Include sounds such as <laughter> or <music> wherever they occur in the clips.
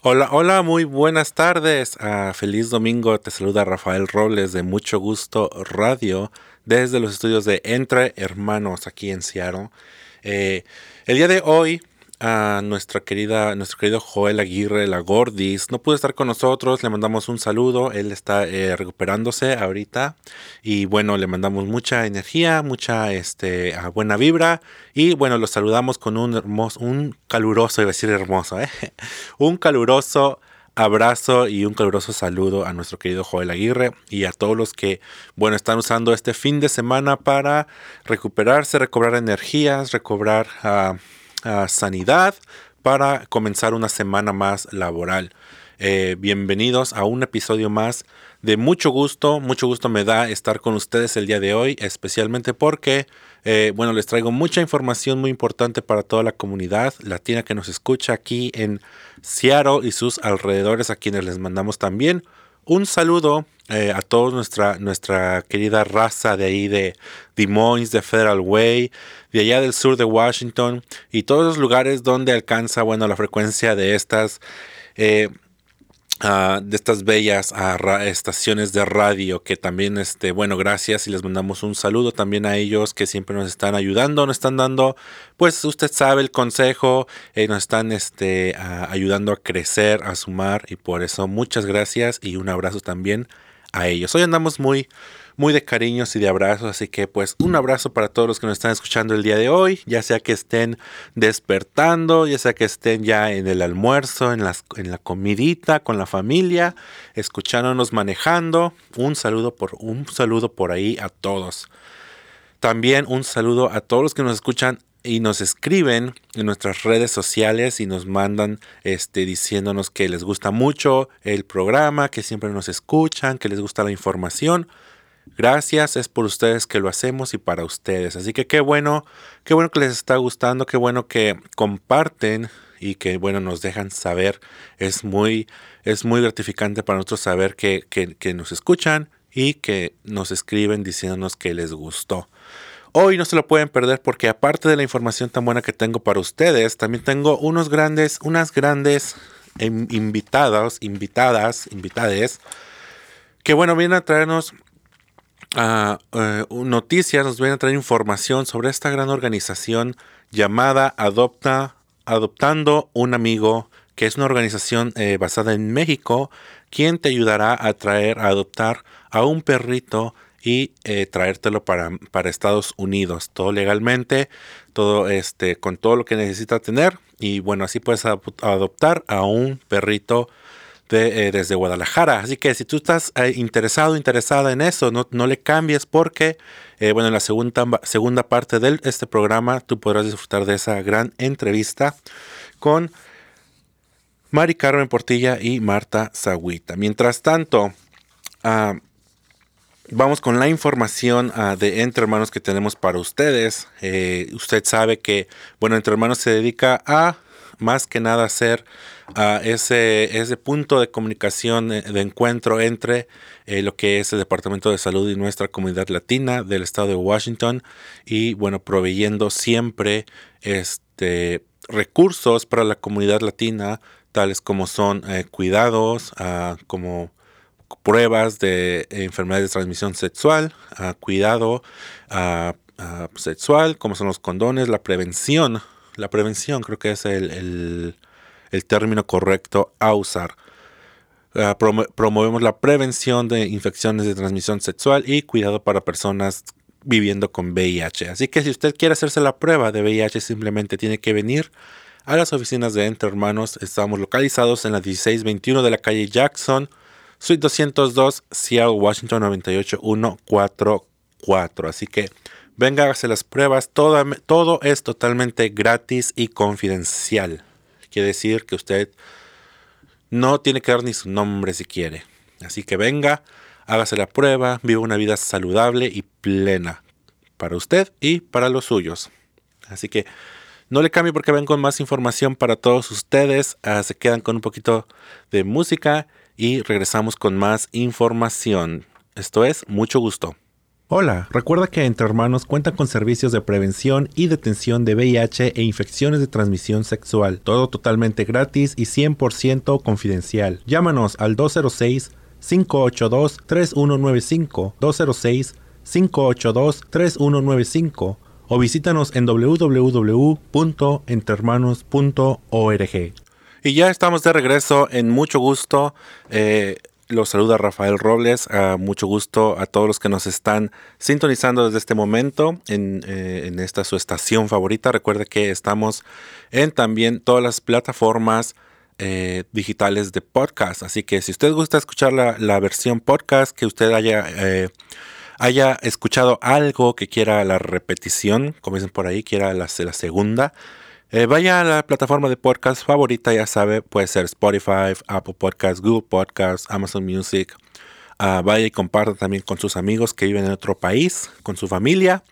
Hola, hola, muy buenas tardes. Ah, feliz domingo. Te saluda Rafael Robles de Mucho Gusto Radio desde los estudios de Entre Hermanos aquí en Seattle. Eh, el día de hoy a nuestra querida, nuestro querido Joel Aguirre, la Gordis. No pudo estar con nosotros, le mandamos un saludo. Él está eh, recuperándose ahorita. Y bueno, le mandamos mucha energía, mucha este, buena vibra. Y bueno, lo saludamos con un hermoso, un caluroso, iba a decir hermoso, ¿eh? <laughs> un caluroso abrazo y un caluroso saludo a nuestro querido Joel Aguirre y a todos los que, bueno, están usando este fin de semana para recuperarse, recobrar energías, recobrar... Uh, sanidad para comenzar una semana más laboral. Eh, bienvenidos a un episodio más de mucho gusto. Mucho gusto me da estar con ustedes el día de hoy, especialmente porque, eh, bueno, les traigo mucha información muy importante para toda la comunidad latina que nos escucha aquí en Seattle y sus alrededores, a quienes les mandamos también un saludo eh, a toda nuestra, nuestra querida raza de ahí de Des Moines, de Federal Way, de allá del sur de Washington y todos los lugares donde alcanza, bueno, la frecuencia de estas eh, De estas bellas estaciones de radio que también, este, bueno, gracias y les mandamos un saludo también a ellos que siempre nos están ayudando, nos están dando, pues usted sabe el consejo, eh, nos están este, ayudando a crecer, a sumar y por eso muchas gracias y un abrazo también a ellos. Hoy andamos muy muy de cariños y de abrazos. Así que pues un abrazo para todos los que nos están escuchando el día de hoy, ya sea que estén despertando, ya sea que estén ya en el almuerzo, en, las, en la comidita, con la familia, escuchándonos manejando. Un saludo por un saludo por ahí a todos. También un saludo a todos los que nos escuchan y nos escriben en nuestras redes sociales y nos mandan este diciéndonos que les gusta mucho el programa, que siempre nos escuchan, que les gusta la información. Gracias, es por ustedes que lo hacemos y para ustedes. Así que qué bueno, qué bueno que les está gustando, qué bueno que comparten y que bueno nos dejan saber. Es muy, es muy gratificante para nosotros saber que, que nos escuchan y que nos escriben diciéndonos que les gustó. Hoy no se lo pueden perder porque aparte de la información tan buena que tengo para ustedes, también tengo unos grandes, unas grandes invitados, invitadas, invitades, que bueno, vienen a traernos uh, noticias, nos vienen a traer información sobre esta gran organización llamada Adopta, Adoptando un Amigo, que es una organización eh, basada en México, quien te ayudará a traer, a adoptar a un perrito y eh, traértelo para, para, Estados Unidos, todo legalmente, todo este, con todo lo que necesita tener. Y bueno, así puedes adoptar a un perrito eh, desde Guadalajara. Así que si tú estás eh, interesado, interesada en eso, no, no le cambies porque, eh, bueno, en la segunda, segunda parte de este programa tú podrás disfrutar de esa gran entrevista con Mari Carmen Portilla y Marta Zaguita. Mientras tanto, ah, vamos con la información ah, de Entre Hermanos que tenemos para ustedes. usted sabe que, bueno, Entre Hermanos se dedica a más que nada hacer a ese, ese punto de comunicación, eh, de encuentro entre eh, lo que es el Departamento de Salud y nuestra comunidad latina del estado de Washington y bueno, proveyendo siempre este, recursos para la comunidad latina, tales como son eh, cuidados, ah, como pruebas de enfermedades de transmisión sexual, uh, cuidado uh, sexual, como son los condones, la prevención, la prevención creo que es el término correcto a usar. Ah, promovemos la prevención de infecciones de transmisión sexual y cuidado para personas viviendo con VIH. Así que si usted quiere hacerse la prueba de VIH, simplemente tiene que venir a las oficinas de Entre Hermanos. Estamos localizados en la 1621 de la calle Jackson, Suite 202, Seattle, Washington 98144. Así que venga, hágase las pruebas. Todo es totalmente gratis y confidencial. Quiere decir que usted no tiene que dar ni su nombre si quiere. Así que venga, hágase la prueba, viva una vida saludable y plena para usted y para los suyos. Así que no le cambie porque ven con más información para todos ustedes. Ah, se quedan con un poquito de música y regresamos con más información. Esto es mucho gusto. Hola, recuerda que Entre Hermanos cuenta con servicios de prevención y detención de VIH e infecciones de transmisión sexual. Todo totalmente gratis y 100% confidencial. Llámanos al 206-582-3195, 206-582-3195 o visítanos en www.entrehermanos.org. Y ya estamos de regreso en mucho gusto. Eh, los saluda Rafael Robles. Mucho gusto a todos los que nos están sintonizando desde este momento en, eh, esta su estación favorita. Recuerde que estamos en también todas las plataformas eh, digitales de podcast. Así que si usted gusta escuchar la, versión podcast, que usted haya, eh, haya escuchado algo que quiera la repetición, como dicen por ahí, quiera la, la segunda. Eh, vaya a la plataforma de podcast favorita, ya sabe, puede ser Spotify, Apple Podcasts, Google Podcasts, Amazon Music. Ah, vaya y comparta también con sus amigos que viven en otro país, con su familia,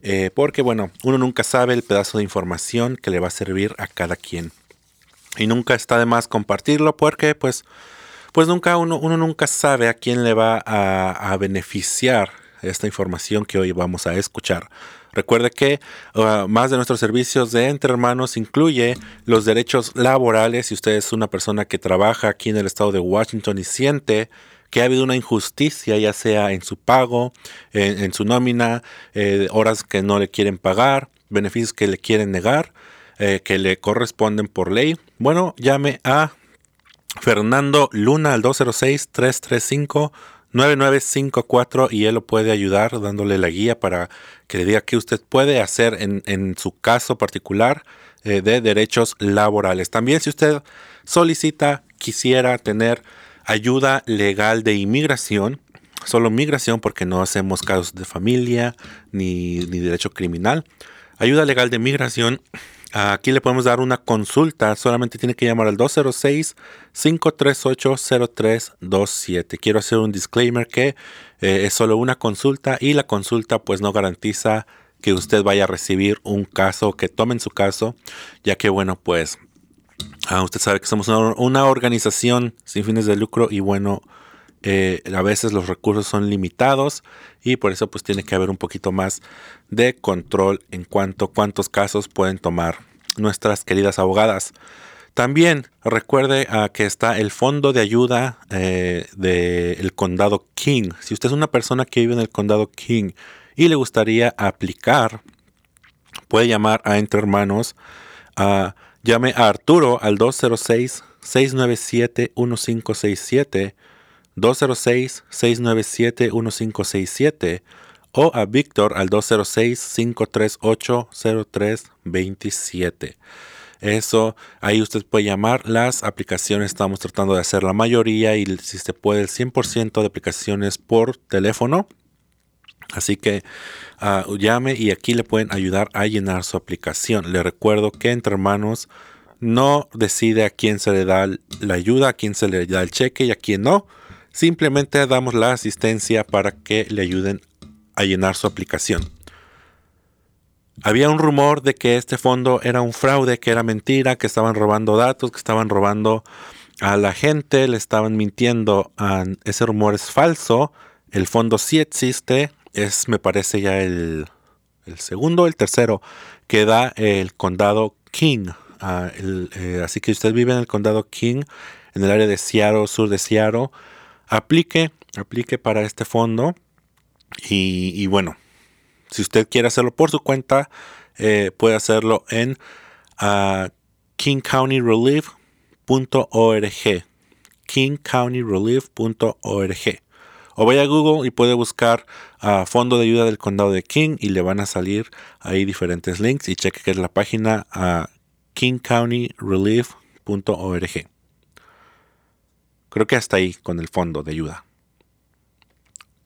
eh, porque bueno, uno nunca sabe el pedazo de información que le va a servir a cada quien. Y nunca está de más compartirlo porque pues, pues nunca uno, uno nunca sabe a quién le va a, a beneficiar esta información que hoy vamos a escuchar. Recuerde que uh, más de nuestros servicios de Entre Hermanos incluye los derechos laborales. Si usted es una persona que trabaja aquí en el estado de Washington y siente que ha habido una injusticia, ya sea en su pago, en, su nómina, eh, horas que no le quieren pagar, beneficios que le quieren negar, eh, que le corresponden por ley, bueno, llame a Fernando Luna al 206 335 9954 y él lo puede ayudar dándole la guía para que le diga qué usted puede hacer en, su caso particular eh, de derechos laborales. También si usted solicita, quisiera tener ayuda legal de inmigración, solo migración porque no hacemos casos de familia ni, ni derecho criminal. Ayuda legal de migración Aquí le podemos dar una consulta. Solamente tiene que llamar al 206-538-0327. Quiero hacer un disclaimer que eh, es solo una consulta y la consulta pues no garantiza que usted vaya a recibir un caso, que tomen su caso, ya que bueno pues ah, usted sabe que somos una, organización sin fines de lucro y bueno eh, a veces los recursos son limitados y por eso pues tiene que haber un poquito más de control en cuanto a cuántos casos pueden tomar nuestras queridas abogadas. También recuerde ah, que está el fondo de ayuda eh, del condado King. Si usted es una persona que vive en el condado King y le gustaría aplicar, puede llamar a Entre Hermanos. Ah, llame a Arturo al 206-697-1567. 206-697-1567 o a Víctor al 206-538-0327. Eso, ahí usted puede llamar. Las aplicaciones estamos tratando de hacer la mayoría y si se puede el 100% de aplicaciones por teléfono. Así que ah, llame y aquí le pueden ayudar a llenar su aplicación. Le recuerdo que entre hermanos no decide a quién se le da la ayuda, a quién se le da el cheque y a quién no. Simplemente damos la asistencia para que le ayuden a llenar su aplicación. Había un rumor de que este fondo era un fraude, que era mentira, que estaban robando datos, que estaban robando a la gente, le estaban mintiendo. Ese rumor es falso. El fondo sí existe. Es, me parece, ya el, el segundo, el tercero, que da el condado King. Ah, eh, así que usted vive en el condado King, en el área de Seattle, sur de Seattle. Aplique, aplique para este fondo. Y, bueno, si usted quiere hacerlo por su cuenta, eh, puede hacerlo en uh, kingcountyrelief.org. kingcountyrelief.org. O vaya a Google y puede buscar a Fondo de Ayuda del Condado de King y le van a salir ahí diferentes links y cheque que es la página a kingcountyrelief.org. Creo que hasta ahí con el fondo de ayuda.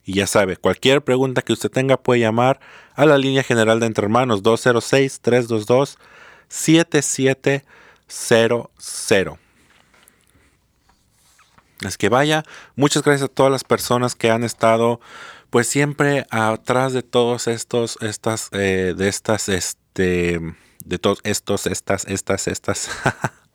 Y ya sabe, cualquier pregunta que usted tenga puede llamar a la línea general de Entre Hermanos 206-322-7700. Es que vaya, muchas gracias a todas las personas que han estado pues siempre atrás de todos estos, estas, eh, de estas, este, de todos estos, estas, estas, estas. <laughs>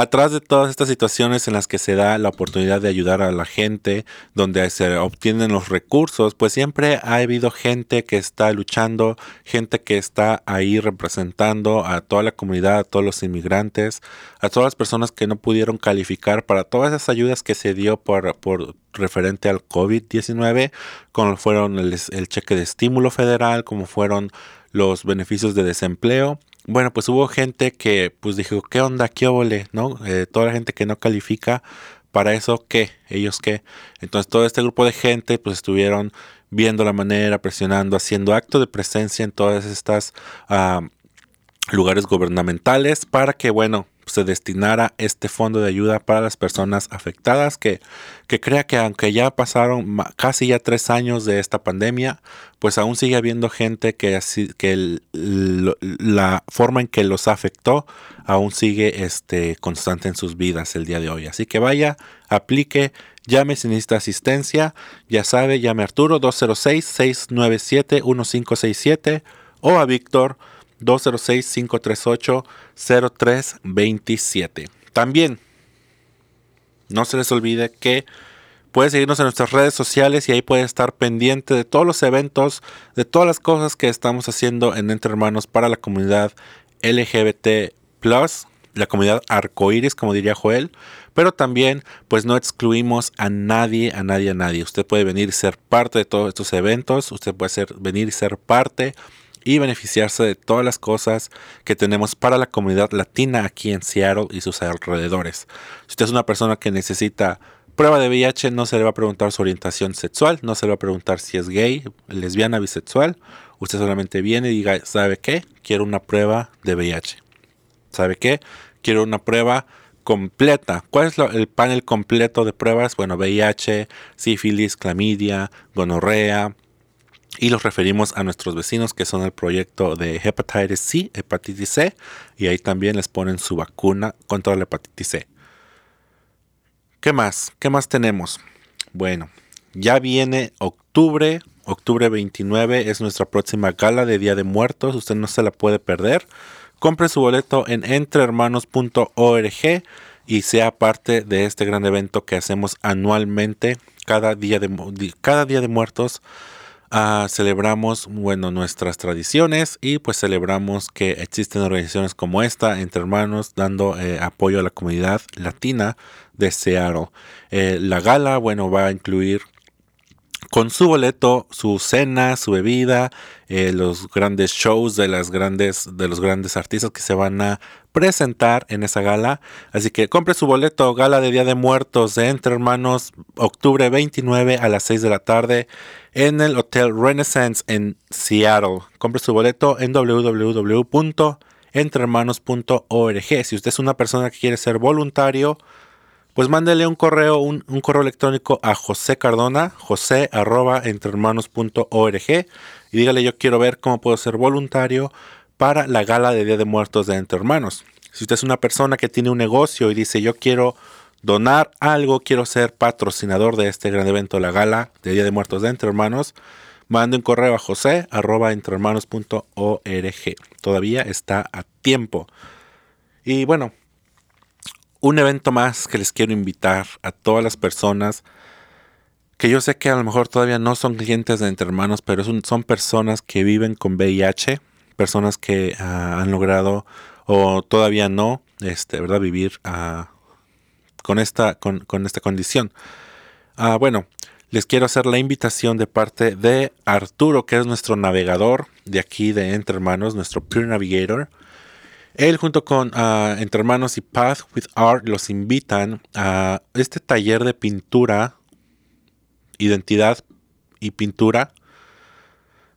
atrás de todas estas situaciones en las que se da la oportunidad de ayudar a la gente, donde se obtienen los recursos, pues siempre ha habido gente que está luchando, gente que está ahí representando a toda la comunidad, a todos los inmigrantes, a todas las personas que no pudieron calificar para todas esas ayudas que se dio por, por referente al COVID-19, como fueron el, el cheque de estímulo federal, como fueron los beneficios de desempleo bueno, pues hubo gente que pues dijo, ¿qué onda? ¿Qué óvole? ¿No? Eh, toda la gente que no califica para eso, ¿qué? ¿Ellos qué? Entonces todo este grupo de gente pues estuvieron viendo la manera, presionando, haciendo acto de presencia en todas estas ah, lugares gubernamentales para que, bueno, se destinara este fondo de ayuda para las personas afectadas, que, que crea que aunque ya pasaron casi ya tres años de esta pandemia, pues aún sigue habiendo gente que, que la forma en que los afectó aún sigue este, constante en sus vidas el día de hoy. Así que vaya, aplique, llame si necesita asistencia, ya sabe, llame a Arturo 206-697-1567 o a Víctor 206-538-0327. También, no se les olvide que puede seguirnos en nuestras redes sociales y ahí puede estar pendiente de todos los eventos, de todas las cosas que estamos haciendo en Entre Hermanos para la comunidad LGBT, la comunidad arcoíris, como diría Joel. Pero también, pues no excluimos a nadie, a nadie, a nadie. Usted puede venir y ser parte de todos estos eventos. Usted puede ser, venir y ser parte y beneficiarse de todas las cosas que tenemos para la comunidad latina aquí en Seattle y sus alrededores. Si usted es una persona que necesita prueba de VIH, no se le va a preguntar su orientación sexual, no se le va a preguntar si es gay, lesbiana, bisexual. Usted solamente viene y diga, ¿sabe qué? Quiero una prueba de VIH. ¿Sabe qué? Quiero una prueba completa. ¿Cuál es el panel completo de pruebas? Bueno, VIH, sífilis, clamidia, gonorrea, y los referimos a nuestros vecinos que son el proyecto de hepatitis C, hepatitis C, y ahí también les ponen su vacuna contra la hepatitis C. ¿Qué más? ¿Qué más tenemos? Bueno, ya viene octubre, octubre 29 es nuestra próxima gala de Día de Muertos, usted no se la puede perder. Compre su boleto en entrehermanos.org y sea parte de este gran evento que hacemos anualmente cada día de, cada día de muertos Ah, celebramos, bueno, nuestras tradiciones y pues celebramos que existen organizaciones como esta, entre hermanos, dando eh, apoyo a la comunidad latina de Seattle. Eh, la gala, bueno, va a incluir con su boleto, su cena, su bebida, eh, los grandes shows de las grandes, de los grandes artistas que se van a presentar en esa gala. Así que compre su boleto, gala de Día de Muertos de Entre Hermanos, octubre 29 a las 6 de la tarde en el Hotel Renaissance en Seattle. Compre su boleto en www.entrehermanos.org. Si usted es una persona que quiere ser voluntario, pues mándele un correo, un, correo electrónico a José Cardona, josé arroba entrehermanos.org y dígale yo quiero ver cómo puedo ser voluntario para la gala de Día de Muertos de Entre Hermanos. Si usted es una persona que tiene un negocio y dice yo quiero donar algo, quiero ser patrocinador de este gran evento, la gala de Día de Muertos de Entre Hermanos, mande un correo a josé arroba entrehermanos.org. Todavía está a tiempo. Y bueno, un evento más que les quiero invitar a todas las personas que yo sé que a lo mejor todavía no son clientes de Entre Hermanos, pero son, personas que viven con VIH, personas que ah, han logrado o todavía no, este, ¿verdad? Vivir ah, con, esta, con, esta condición. Ah, bueno, les quiero hacer la invitación de parte de Arturo, que es nuestro navegador de aquí de Entre Hermanos, nuestro Peer Navigator. Él junto con ah, Entre Hermanos y Path with Art los invitan a este taller de pintura, identidad y pintura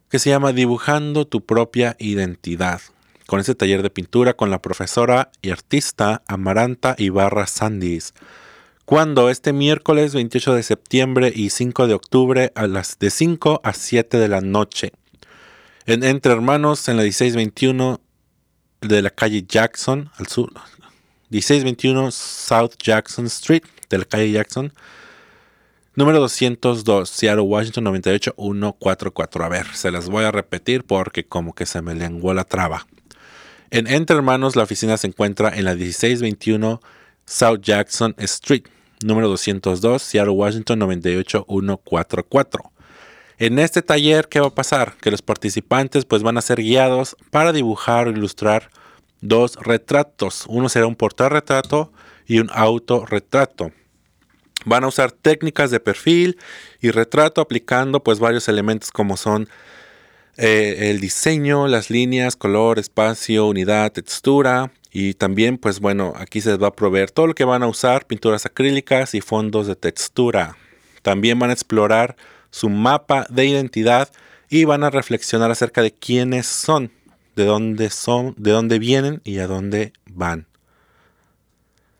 que se llama Dibujando tu propia identidad. Con este taller de pintura con la profesora y artista Amaranta Ibarra Sandis. Cuando este miércoles 28 de septiembre y 5 de octubre a las de 5 a 7 de la noche. En Entre Hermanos en la 1621 de la calle Jackson, al sur, 1621 South Jackson Street, de la calle Jackson, número 202, Seattle, Washington 98144. A ver, se las voy a repetir porque como que se me lenguó la traba. En Entre Hermanos, la oficina se encuentra en la 1621 South Jackson Street, número 202, Seattle, Washington 98144. En este taller, ¿qué va a pasar? Que los participantes pues van a ser guiados para dibujar o ilustrar dos retratos. Uno será un portarretrato y un autorretrato. Van a usar técnicas de perfil y retrato aplicando pues varios elementos como son eh, el diseño, las líneas, color, espacio, unidad, textura y también pues bueno aquí se les va a proveer todo lo que van a usar, pinturas acrílicas y fondos de textura. También van a explorar su mapa de identidad y van a reflexionar acerca de quiénes son, de dónde son, de dónde vienen y a dónde van.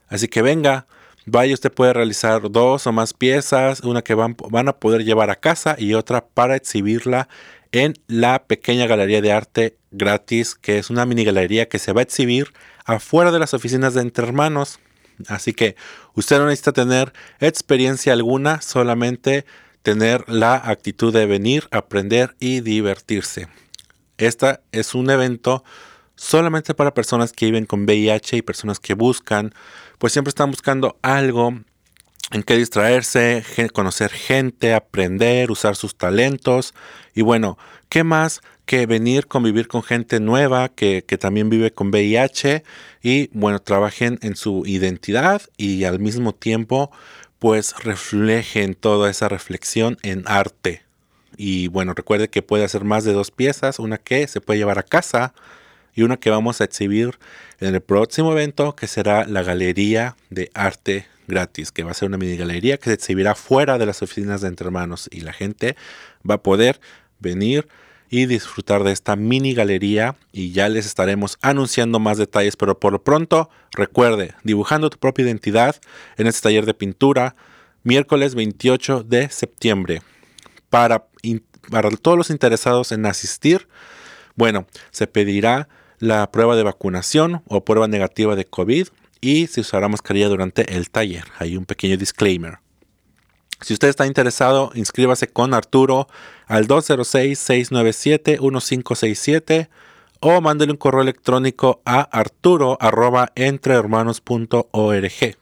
Así que venga, vaya, usted puede realizar dos o más piezas, una que van, van a poder llevar a casa y otra para exhibirla en la pequeña galería de arte gratis, que es una mini galería que se va a exhibir afuera de las oficinas de Entre Hermanos. Así que usted no necesita tener experiencia alguna, solamente tener la actitud de venir, aprender y divertirse. Esta es un evento solamente para personas que viven con VIH y personas que buscan, pues siempre están buscando algo en que distraerse, conocer gente, aprender, usar sus talentos. Y bueno, ¿qué más que venir, convivir con gente nueva que, que, también vive con VIH y bueno, trabajen en su identidad y al mismo tiempo pues reflejen toda esa reflexión en arte. Y bueno, recuerde que puede hacer más de dos piezas, una que se puede llevar a casa y una que vamos a exhibir en el próximo evento que será la Galería de Arte Gratis, que va a ser una mini galería que se exhibirá fuera de las oficinas de Entre Hermanos y la gente va a poder venir y disfrutar de esta mini galería y ya les estaremos anunciando más detalles, pero por lo pronto recuerde, dibujando tu propia identidad en este taller de pintura, miércoles 28 de septiembre. Para, para todos los interesados en asistir, bueno, se pedirá la prueba de vacunación o prueba negativa de COVID y se usará mascarilla durante el taller. Hay un pequeño disclaimer. Si usted está interesado, inscríbase con Arturo al 206-697-1567 o mándele un correo electrónico a arturo arroba entrehermanos.org.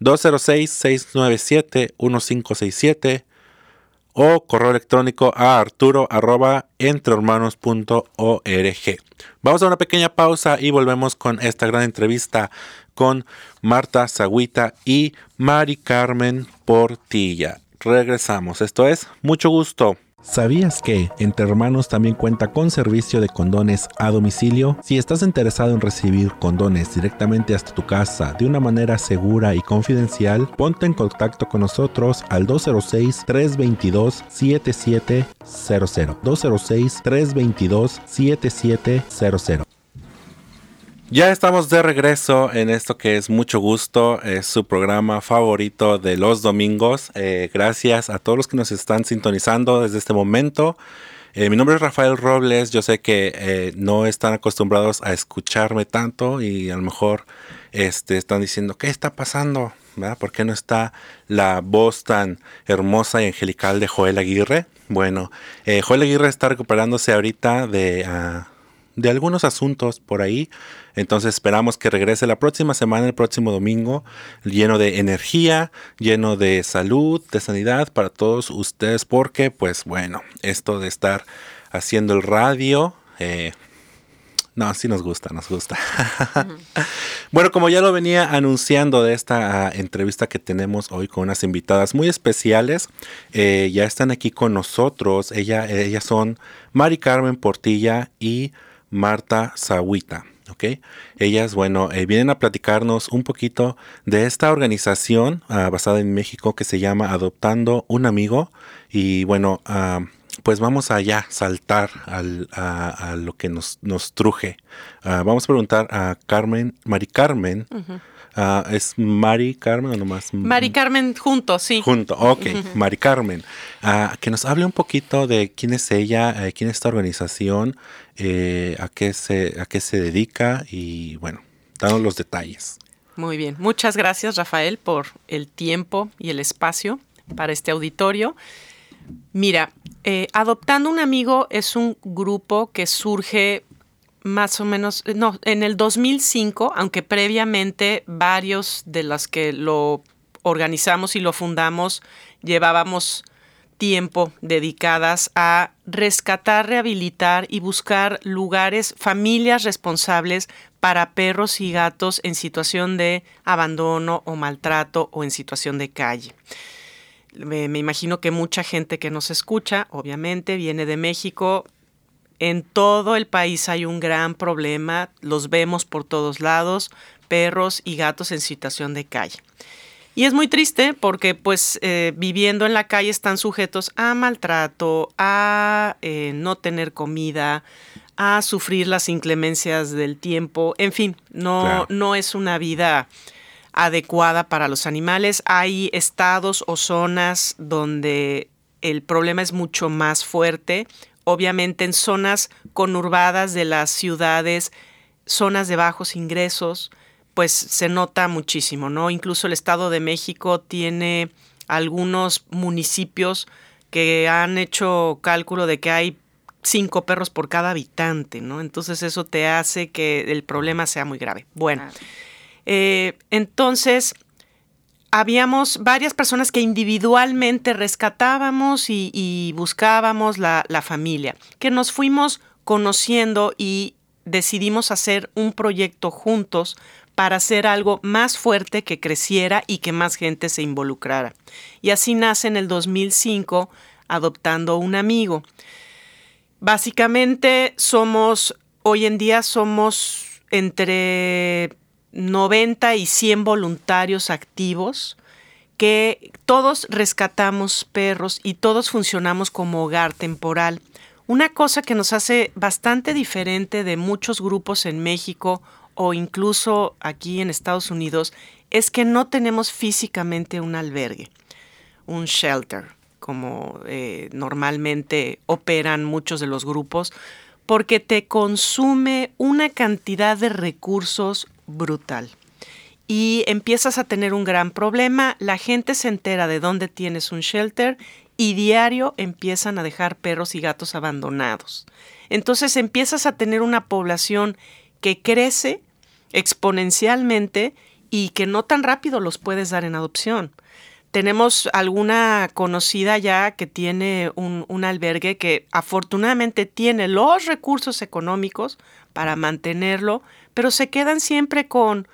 206-697-1567 o correo electrónico a arturo. Vamos a una pequeña pausa y volvemos con esta gran entrevista con Marta Zagüita y Mari Carmen Portilla. Regresamos, esto es mucho gusto. ¿Sabías que Entre Hermanos también cuenta con servicio de condones a domicilio? Si estás interesado en recibir condones directamente hasta tu casa de una manera segura y confidencial, ponte en contacto con nosotros al 206-322-7700. 206-322-7700. Ya estamos de regreso en esto que es mucho gusto, es su programa favorito de los domingos. Eh, gracias a todos los que nos están sintonizando desde este momento. Eh, mi nombre es Rafael Robles, yo sé que eh, no están acostumbrados a escucharme tanto y a lo mejor este, están diciendo, ¿qué está pasando? ¿Por qué no está la voz tan hermosa y angelical de Joel Aguirre? Bueno, Joel Aguirre está recuperándose ahorita de... Ah, de algunos asuntos por ahí. Entonces esperamos que regrese la próxima semana, el próximo domingo, lleno de energía, lleno de salud, de sanidad para todos ustedes, porque pues bueno, esto de estar haciendo el radio, eh, no, sí nos gusta, nos gusta. <laughs> bueno, como ya lo venía anunciando de esta ah, entrevista que tenemos hoy con unas invitadas muy especiales, eh, ya están aquí con nosotros. Ella, ellas son Mari Carmen Portilla y Marta Zahuita. ¿ok? Ellas, bueno, eh, vienen a platicarnos un poquito de esta organización ah, basada en México que se llama Adoptando un Amigo. Y bueno, ah, pues vamos allá, saltar a, lo que nos, nos truje. Ah, vamos a preguntar a Carmen, Mari Carmen. Ah, ¿Es Mari Carmen o nomás? Mari Carmen junto, sí. Junto, ok. Mari Carmen. Ah, que nos hable un poquito de quién es ella, eh, quién es esta organización, eh, a, qué se, a qué se dedica y bueno, danos los detalles. Muy bien. Muchas gracias, Rafael, por el tiempo y el espacio para este auditorio. Mira, eh, Adoptando un amigo es un grupo que surge más o menos, no, en el 2005, aunque previamente varios de los que lo organizamos y lo fundamos llevábamos tiempo dedicadas a rescatar, rehabilitar y buscar lugares, familias responsables para perros y gatos en situación de abandono o maltrato o en situación de calle. Me, imagino que mucha gente que nos escucha, obviamente, viene de México. En todo el país hay un gran problema, los vemos por todos lados, perros y gatos en situación de calle. Y es muy triste porque pues eh, viviendo en la calle están sujetos a maltrato, a eh, no tener comida, a sufrir las inclemencias del tiempo, en fin, no, no es una vida adecuada para los animales. Hay estados o zonas donde el problema es mucho más fuerte. Obviamente en zonas conurbadas de las ciudades, zonas de bajos ingresos, pues se nota muchísimo, ¿no? Incluso el Estado de México tiene algunos municipios que han hecho cálculo de que hay cinco perros por cada habitante, ¿no? Entonces eso te hace que el problema sea muy grave. Bueno, eh, entonces habíamos varias personas que individualmente rescatábamos y, buscábamos la, la familia, que nos fuimos conociendo y decidimos hacer un proyecto juntos para hacer algo más fuerte que creciera y que más gente se involucrara. Y así nace en el 2005 adoptando un amigo. Básicamente somos, hoy en día somos entre 90 y 100 voluntarios activos que todos rescatamos perros y todos funcionamos como hogar temporal. Una cosa que nos hace bastante diferente de muchos grupos en México o incluso aquí en Estados Unidos es que no tenemos físicamente un albergue, un shelter, como eh, normalmente operan muchos de los grupos, porque te consume una cantidad de recursos brutal. Y empiezas a tener un gran problema, la gente se entera de dónde tienes un shelter y diario empiezan a dejar perros y gatos abandonados. Entonces empiezas a tener una población que crece exponencialmente y que no tan rápido los puedes dar en adopción. Tenemos alguna conocida ya que tiene un, albergue que afortunadamente tiene los recursos económicos para mantenerlo, pero se quedan siempre con,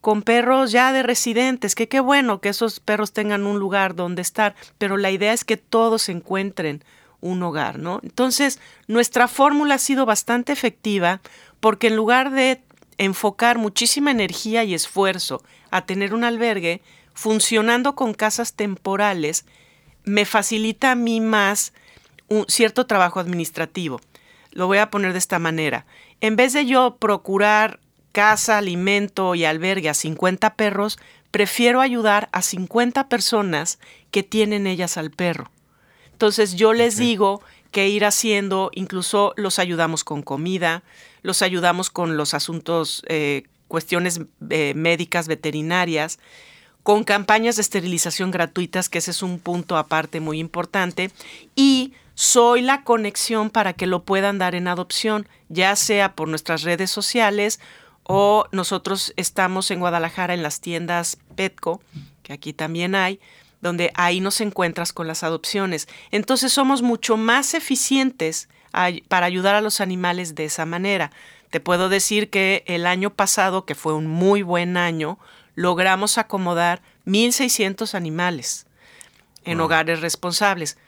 con perros ya de residentes, que qué bueno que esos perros tengan un lugar donde estar, pero la idea es que todos encuentren un hogar, ¿no? Entonces, nuestra fórmula ha sido bastante efectiva porque en lugar de enfocar muchísima energía y esfuerzo a tener un albergue, funcionando con casas temporales, me facilita a mí más un cierto trabajo administrativo. Lo voy a poner de esta manera. En vez de yo procurar casa, alimento y albergue a 50 perros, prefiero ayudar a 50 personas que tienen ellas al perro. Entonces yo les digo que ir haciendo, incluso los ayudamos con comida, los ayudamos con los asuntos, eh, cuestiones eh, médicas, veterinarias, con campañas de esterilización gratuitas, que ese es un punto aparte muy importante, y soy la conexión para que lo puedan dar en adopción, ya sea por nuestras redes sociales o nosotros estamos en Guadalajara en las tiendas Petco, que aquí también hay, donde ahí nos encuentras con las adopciones. Entonces somos mucho más eficientes para ayudar a los animales de esa manera. Te puedo decir que el año pasado, que fue un muy buen año, logramos acomodar 1.600 animales en hogares responsables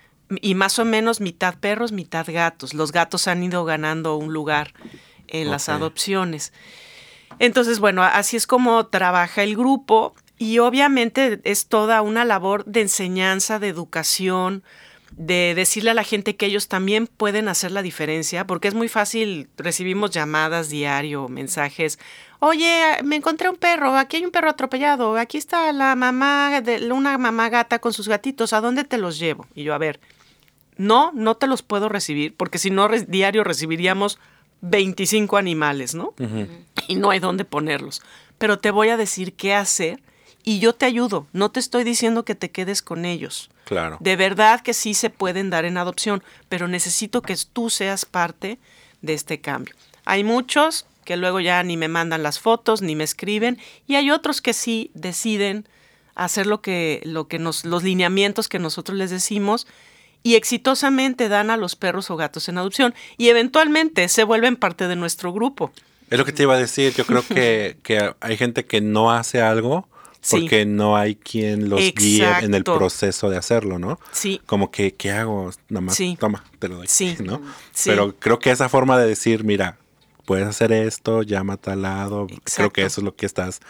y más o menos mitad perros, mitad gatos. Los gatos han ido ganando un lugar en las adopciones. Entonces, bueno, así es como trabaja el grupo y obviamente es toda una labor de enseñanza, de educación, de decirle a la gente que ellos también pueden hacer la diferencia, porque es muy fácil, recibimos llamadas diario, mensajes, oye, me encontré un perro, aquí hay un perro atropellado, aquí está la mamá, de, una mamá gata con sus gatitos, ¿a dónde te los llevo? Y yo, a ver, no, no te los puedo recibir, porque si no, diario recibiríamos 25 animales, ¿no? Y no hay dónde ponerlos. Pero te voy a decir qué hacer y yo te ayudo. No te estoy diciendo que te quedes con ellos. Claro. De verdad que sí se pueden dar en adopción, pero necesito que tú seas parte de este cambio. Hay muchos que luego ya ni me mandan las fotos, ni me escriben, y hay otros que sí deciden hacer lo que, lo que nos, los lineamientos que nosotros les decimos y exitosamente dan a los perros o gatos en adopción y eventualmente se vuelven parte de nuestro grupo. Es lo que te iba a decir, yo creo que, <laughs> que hay gente que no hace algo porque no hay quien los guíe en el proceso de hacerlo, ¿no? Sí. Como que, ¿qué hago? Nada más, toma, te lo doy. Sí. ¿no? Pero creo que esa forma de decir, mira, puedes hacer esto, llama a tal lado. Creo que eso es lo que estás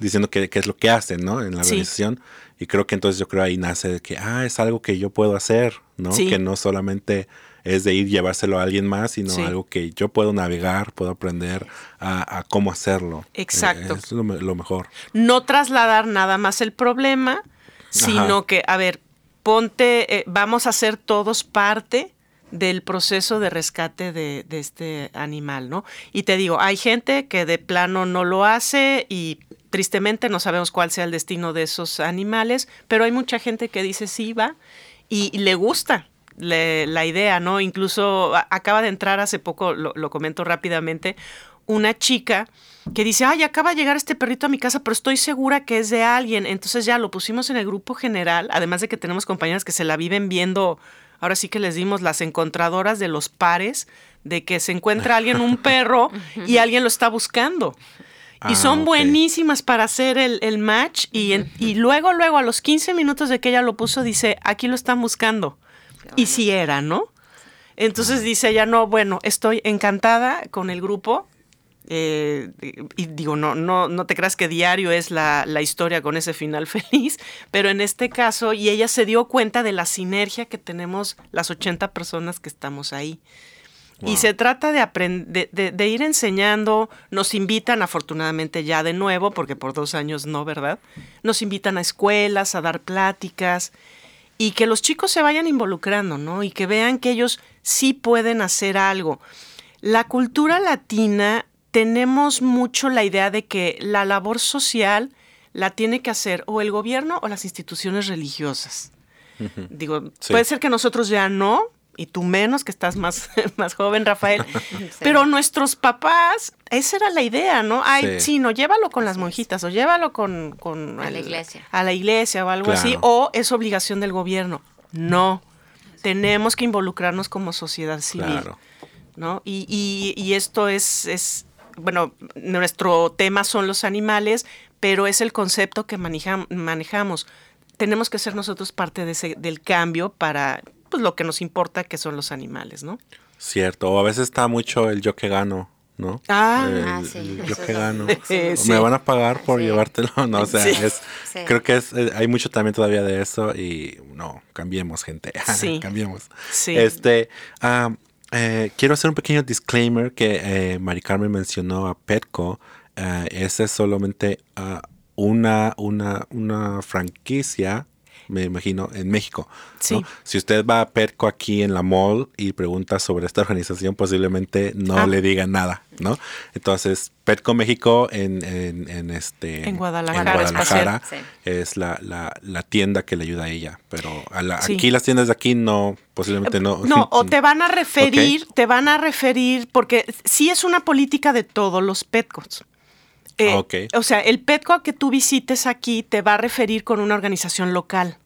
diciendo que, es lo que hacen, ¿no? En la organización. Y creo que entonces yo creo ahí nace de que, ah, es algo que yo puedo hacer, ¿no? Que no solamente es de ir llevárselo a alguien más, sino algo que yo puedo navegar, puedo aprender a, cómo hacerlo. Exacto. es lo, mejor. No trasladar nada más el problema, sino que, a ver, ponte, eh, vamos a ser todos parte del proceso de rescate de, este animal, ¿no? Y te digo, hay gente que de plano no lo hace y tristemente no sabemos cuál sea el destino de esos animales, pero hay mucha gente que dice sí va y, le gusta la idea, ¿no? Incluso acaba de entrar hace poco, lo, lo comento rápidamente, una chica que dice, ay, acaba de llegar este perrito a mi casa, pero estoy segura que es de alguien. Entonces ya lo pusimos en el grupo general, además de que tenemos compañeras que se la viven viendo ahora sí que les dimos las encontradoras de los pares, de que se encuentra <laughs> alguien un perro y alguien lo está buscando. y ah, son buenísimas para hacer el, match y, y, luego, luego, a los 15 minutos de que ella lo puso, dice, aquí lo están buscando. Y si era, ¿no? Entonces dice ella, no, bueno, estoy encantada con el grupo, eh, y digo, no, no, no te creas que diario es la, historia con ese final <laughs> feliz, pero en este caso, y ella se dio cuenta de la sinergia que tenemos las 80 personas que estamos ahí. Y se trata de, aprender, de, ir enseñando, nos invitan afortunadamente ya de nuevo, porque por dos años no, ¿verdad? Nos invitan a escuelas, a dar pláticas y que los chicos se vayan involucrando, ¿no? Y que vean que ellos sí pueden hacer algo. La cultura latina tenemos mucho la idea de que la labor social la tiene que hacer o el gobierno o las instituciones religiosas. Digo, puede ser que nosotros ya no, y tú menos, que estás más, <laughs> más joven, Rafael, <laughs> pero nuestros papás, esa era la idea, ¿no? Ay, sí, no, llévalo con las monjitas o llévalo con... a la iglesia. A la iglesia o algo así, o es obligación del gobierno. No, tenemos que involucrarnos como sociedad civil. ¿no? Y, y, esto es, es, bueno, nuestro tema son los animales, pero es el concepto que manejamos. Tenemos que ser nosotros parte de ese, del cambio para pues, lo que nos importa, que son los animales, ¿no? Cierto, o a veces está mucho el yo que gano. ¿no? Ah, ah sí, yo que gano. <laughs> Me van a pagar por llevártelo, <laughs> no, o sea, es, creo que es, eh, hay mucho también todavía de eso y no, cambiemos gente, <laughs> cambiemos. Este, ah, eh, quiero hacer un pequeño disclaimer que eh, Mari Carmen mencionó a Petco. Eh, esa es solamente ah, una, una, una franquicia me imagino, en México. Sí. Si usted va a Perco aquí en la mall y pregunta sobre esta organización, posiblemente no ah. le diga nada, ¿no? Entonces, Perco México en, en, este, en Guadalajara, es la, la, tienda que le ayuda a ella. Pero aquí las tiendas de aquí no, posiblemente no. No, o <laughs> te van a referir, te van a referir, porque sí es una política de todos los Petcos. Eh, o sea, el PETCO que tú visites aquí te va a referir con una organización local.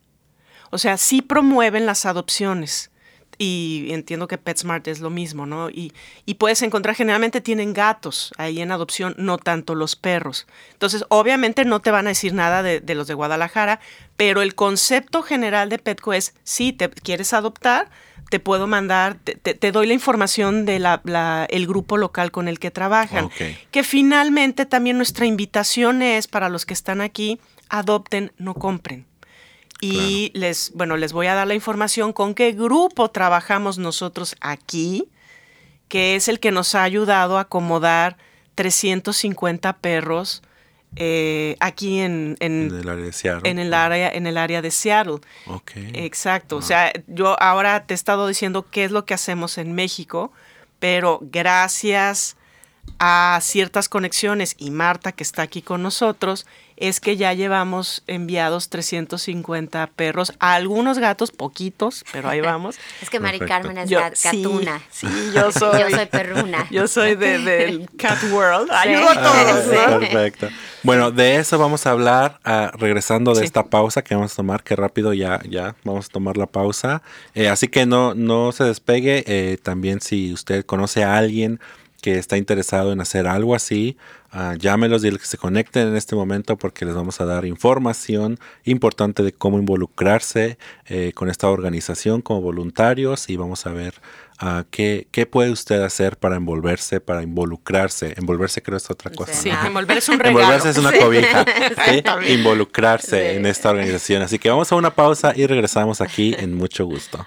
O sea, sí promueven las adopciones. Y entiendo que PetSmart es lo mismo, ¿no? Y, puedes encontrar, generalmente tienen gatos ahí en adopción, no tanto los perros. Entonces, obviamente no te van a decir nada de, de los de Guadalajara, pero el concepto general de Petco es, si te quieres adoptar, te puedo mandar, te, doy la información del el grupo local con el que trabajan. Que finalmente también nuestra invitación es para los que están aquí, adopten, no compren. Y les, bueno, les voy a dar la información con qué grupo trabajamos nosotros aquí, que es el que nos ha ayudado a acomodar 350 perros eh, aquí en, el área de Seattle. En el área, en el área de Seattle. Exacto. O sea, yo ahora te he estado diciendo qué es lo que hacemos en México, pero gracias a ciertas conexiones y Marta que está aquí con nosotros, es que ya llevamos enviados 350 perros, a algunos gatos, poquitos, pero ahí vamos. <laughs> es que Mari Carmen es gatuna. Sí, yo soy. <laughs> yo soy perruna. <laughs> Yo soy de, del Cat World. Ayudo a todos. Perfecto. Bueno, de eso vamos a hablar uh, regresando de esta pausa que vamos a tomar, que rápido ya, ya vamos a tomar la pausa. Eh, así que no, no se despegue. Eh, también si usted conoce a alguien que está interesado en hacer algo así, uh, llámelos, y que se conecten en este momento porque les vamos a dar información importante de cómo involucrarse eh, con esta organización como voluntarios y vamos a ver uh, qué, qué, puede usted hacer para envolverse, para involucrarse. Envolverse creo es otra cosa. <laughs> Sí, envolverse es un regalo. Envolverse es una cobija. <laughs> ¿sí? Involucrarse sí. en esta organización. Así que vamos a una pausa y regresamos aquí en mucho gusto.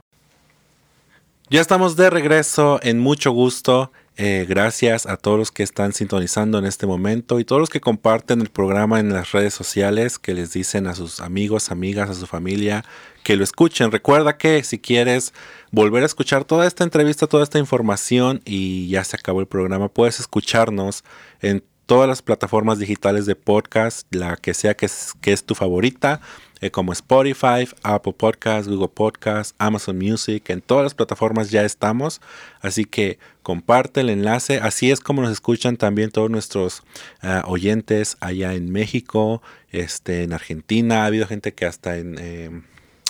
Ya estamos de regreso en mucho gusto. Eh, gracias a todos los que están sintonizando en este momento y todos los que comparten el programa en las redes sociales, que les dicen a sus amigos, amigas, a su familia que lo escuchen. Recuerda que si quieres volver a escuchar toda esta entrevista, toda esta información y ya se acabó el programa, puedes escucharnos en todas las plataformas digitales de podcast, la que sea que es, que es tu favorita eh, como Spotify, Apple Podcasts, Google Podcasts, Amazon Music, en todas las plataformas ya estamos, así que comparte el enlace, así es como nos escuchan también todos nuestros uh, oyentes allá en México, este, en Argentina, ha habido gente que hasta en eh,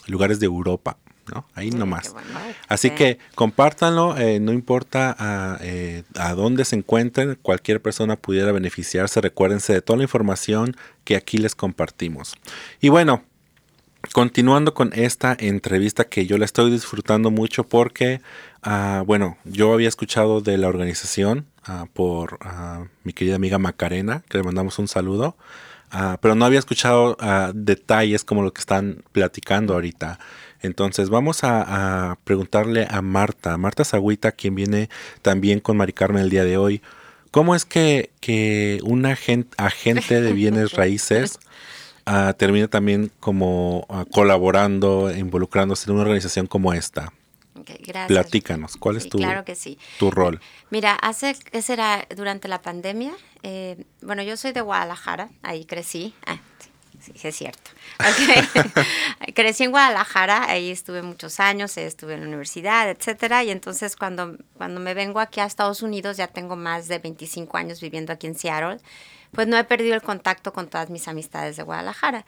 lugares de Europa. ¿No? Ahí sí, nomás. Bueno. Así sí. que compártanlo, eh, no importa a, eh, a, dónde se encuentren, cualquier persona pudiera beneficiarse. Recuérdense de toda la información que aquí les compartimos. Y bueno, continuando con esta entrevista que yo la estoy disfrutando mucho porque, uh, bueno, yo había escuchado de la organización uh, por uh, mi querida amiga Macarena, que le mandamos un saludo, pero no había escuchado detalles como lo que están platicando ahorita. Entonces vamos a, a, preguntarle a Marta, Marta Sagüita, quien viene también con Mari Carmen el día de hoy. ¿Cómo es que, que un agente, agente de bienes <laughs> raíces uh, termina también como uh, colaborando, involucrándose en una organización como esta? Okay, gracias. Platícanos, ¿cuál es sí, tu, claro que sí. tu rol? Mira, hace, ¿qué será? Durante la pandemia, eh, bueno, yo soy de Guadalajara, ahí crecí. Ah, sí, es cierto. Okay. <laughs> crecí en Guadalajara, ahí estuve muchos años, estuve en la universidad, etcétera, y entonces cuando, cuando me vengo aquí a Estados Unidos, ya tengo más de 25 años viviendo aquí en Seattle, pues no he perdido el contacto con todas mis amistades de Guadalajara.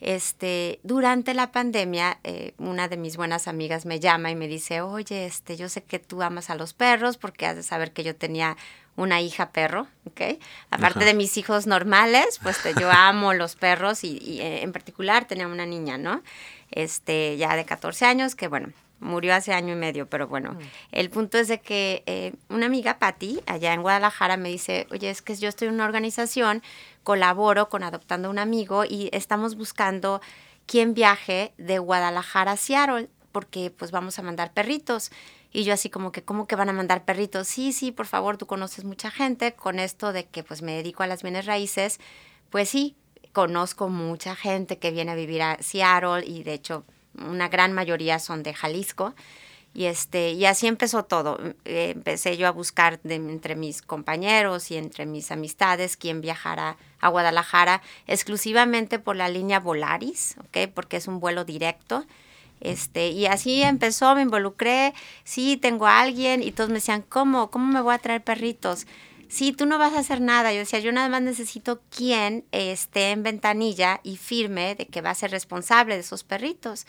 Este, durante la pandemia, eh, una de mis buenas amigas me llama y me dice, oye, este, yo sé que tú amas a los perros porque has de saber que yo tenía una hija perro, ¿ok? Aparte Ajá. de mis hijos normales, pues yo amo los perros y, y, eh, en particular tenía una niña, ¿no? Este, ya de 14 años, que bueno, murió hace año y medio, pero bueno, mm. el punto es de que eh, una amiga, Patti, allá en Guadalajara, me dice, oye, es que yo estoy en una organización, colaboro con Adoptando a un Amigo y estamos buscando quién viaje de Guadalajara a Seattle, porque pues vamos a mandar perritos. Y yo así como que, ¿cómo que van a mandar perritos? Sí, sí, por favor, tú conoces mucha gente. Con esto de que pues me dedico a las bienes raíces, pues sí, conozco mucha gente que viene a vivir a Seattle y de hecho una gran mayoría son de Jalisco. Y, este, y así empezó todo. Empecé yo a buscar de, entre mis compañeros y entre mis amistades quién viajara a Guadalajara exclusivamente por la línea Volaris, ¿okay? porque es un vuelo directo. Este, y así empezó, me involucré, sí, tengo a alguien, y todos me decían, ¿cómo? ¿Cómo me voy a traer perritos? Sí, tú no vas a hacer nada. Yo decía, yo nada más necesito quien esté en ventanilla y firme de que va a ser responsable de esos perritos.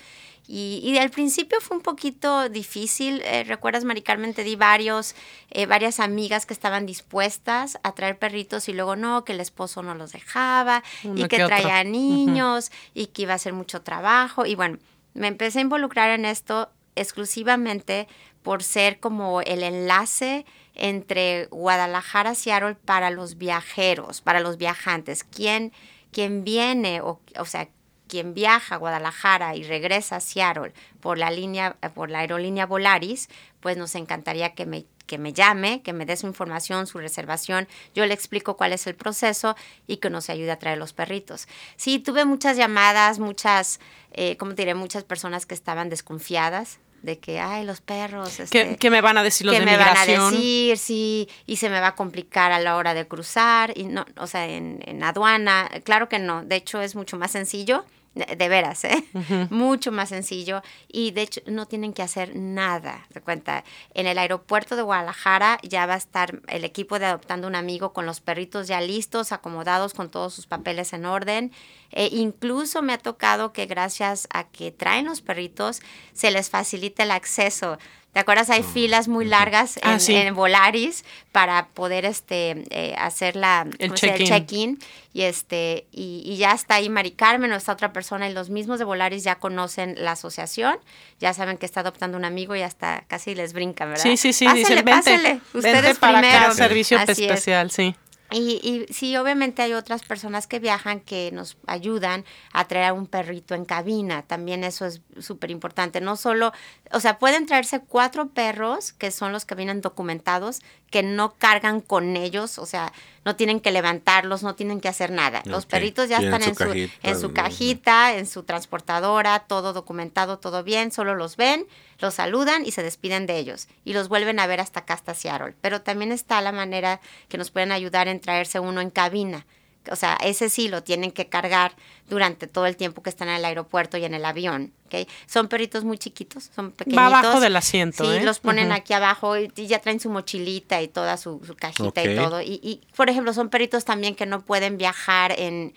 Y, y al principio fue un poquito difícil. Eh, ¿Recuerdas, Mari Carmen? Te di varios, eh, varias amigas que estaban dispuestas a traer perritos y luego no, que el esposo no los dejaba Uno y que, que traía niños uh -huh. y que iba a hacer mucho trabajo. Y bueno, me empecé a involucrar en esto exclusivamente por ser como el enlace entre Guadalajara y Seattle para los viajeros, para los viajantes. ¿Quién, quien viene, o, o sea, quien viaja a Guadalajara y regresa a Seattle por la línea, por la aerolínea Volaris, pues nos encantaría que me que me llame, que me dé su información, su reservación, yo le explico cuál es el proceso y que nos ayude a traer los perritos. Sí, tuve muchas llamadas, muchas, eh, ¿cómo te diré? Muchas personas que estaban desconfiadas de que, ay, los perros. Este, ¿Qué, me van a decir los ¿qué de me migración? van a decir? Sí, y se me va a complicar a la hora de cruzar, y no, o sea, en, en aduana. Claro que no, de hecho es mucho más sencillo de veras, ¿eh? Mucho más sencillo. Y de hecho no tienen que hacer nada. De cuenta, en el aeropuerto de Guadalajara ya va a estar el equipo de Adoptando un Amigo con los perritos ya listos, acomodados con todos sus papeles en orden. E incluso me ha tocado que gracias a que traen los perritos, se les facilita el acceso ¿Te acuerdas? Hay filas muy largas Ah, en, sí. en Volaris para poder este, eh, hacer la, El check-in. check-in. y, este, y, y ya está ahí Mari Carmen o esta otra persona y los mismos de Volaris ya conocen la asociación, ya saben que está adoptando un amigo y hasta casi les brincan, ¿verdad? Sí, sí, sí, Pásele, dicen, vente, pásele, vente ustedes para primero. acá, servicio Así es. especial, sí. Y, y sí, obviamente hay otras personas que viajan que nos ayudan a traer a un perrito en cabina. También eso es súper importante. No solo, o sea, pueden traerse cuatro perros que son los que vienen documentados, que no cargan con ellos, o sea, no tienen que levantarlos, no tienen que hacer nada. Los perritos ya Tienen están su en su, cajita, en su cajita, en su transportadora, todo documentado, todo bien, solo los ven, los saludan y se despiden de ellos y los vuelven a ver hasta acá, hasta Seattle. Pero también está la manera que nos pueden ayudar en traerse uno en cabina. O sea, ese sí lo tienen que cargar durante todo el tiempo que están en el aeropuerto y en el avión. ¿ok? Son perritos muy chiquitos, son pequeñitos. Va abajo del asiento, Sí, ¿eh? los ponen aquí abajo y, y ya traen su mochilita y toda su, su cajita y todo. Y, y, por ejemplo, son perritos también que no pueden viajar en,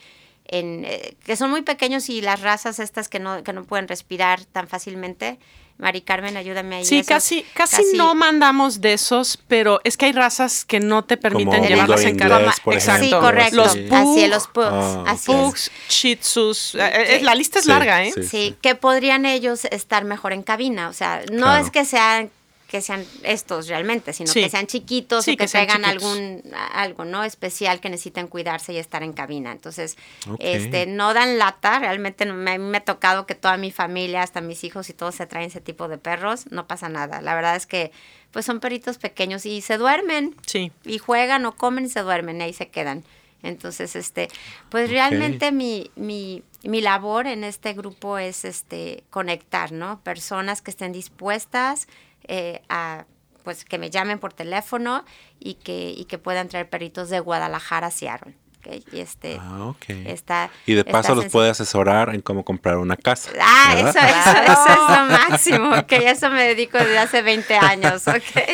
en, eh, que son muy pequeños y las razas estas que no, que no pueden respirar tan fácilmente. Mari Carmen, ayúdame ahí. Sí, esos casi, casi, no mandamos de esos, pero es que hay razas que no te permiten Como llevarlas en por Exacto. Sí, correcto. Los así. así es, pug, los pugs. Ah, así ok. es. Pugs, shih tzus, eh, eh, la lista es Sí, larga, ¿eh? sí. Sí, que podrían ellos estar mejor en cabina. O sea, no Claro. es que sean que sean estos realmente, sino Sí. que sean chiquitos Sí, o que, que traigan algún algo no especial que necesiten cuidarse y estar en cabina. Entonces, este no dan lata, realmente no- me, a mí me ha tocado que toda mi familia, hasta mis hijos y todos se traen ese tipo de perros, no pasa nada. La verdad es que pues son perritos pequeños y se duermen Sí. y juegan o comen y se duermen y ahí se quedan. Entonces, este, pues realmente mi, mi, mi labor en este grupo es este conectar, ¿no? Personas que estén dispuestas eh, a pues que me llamen por teléfono y que, y que puedan traer perritos de Guadalajara a Seattle. ¿ok? Y este Ah, ok. está Y de está paso los puede asesorar en cómo comprar una casa. Ah, ¿verdad? eso, eso, eso es lo máximo, ok, eso me dedico desde hace 20 años.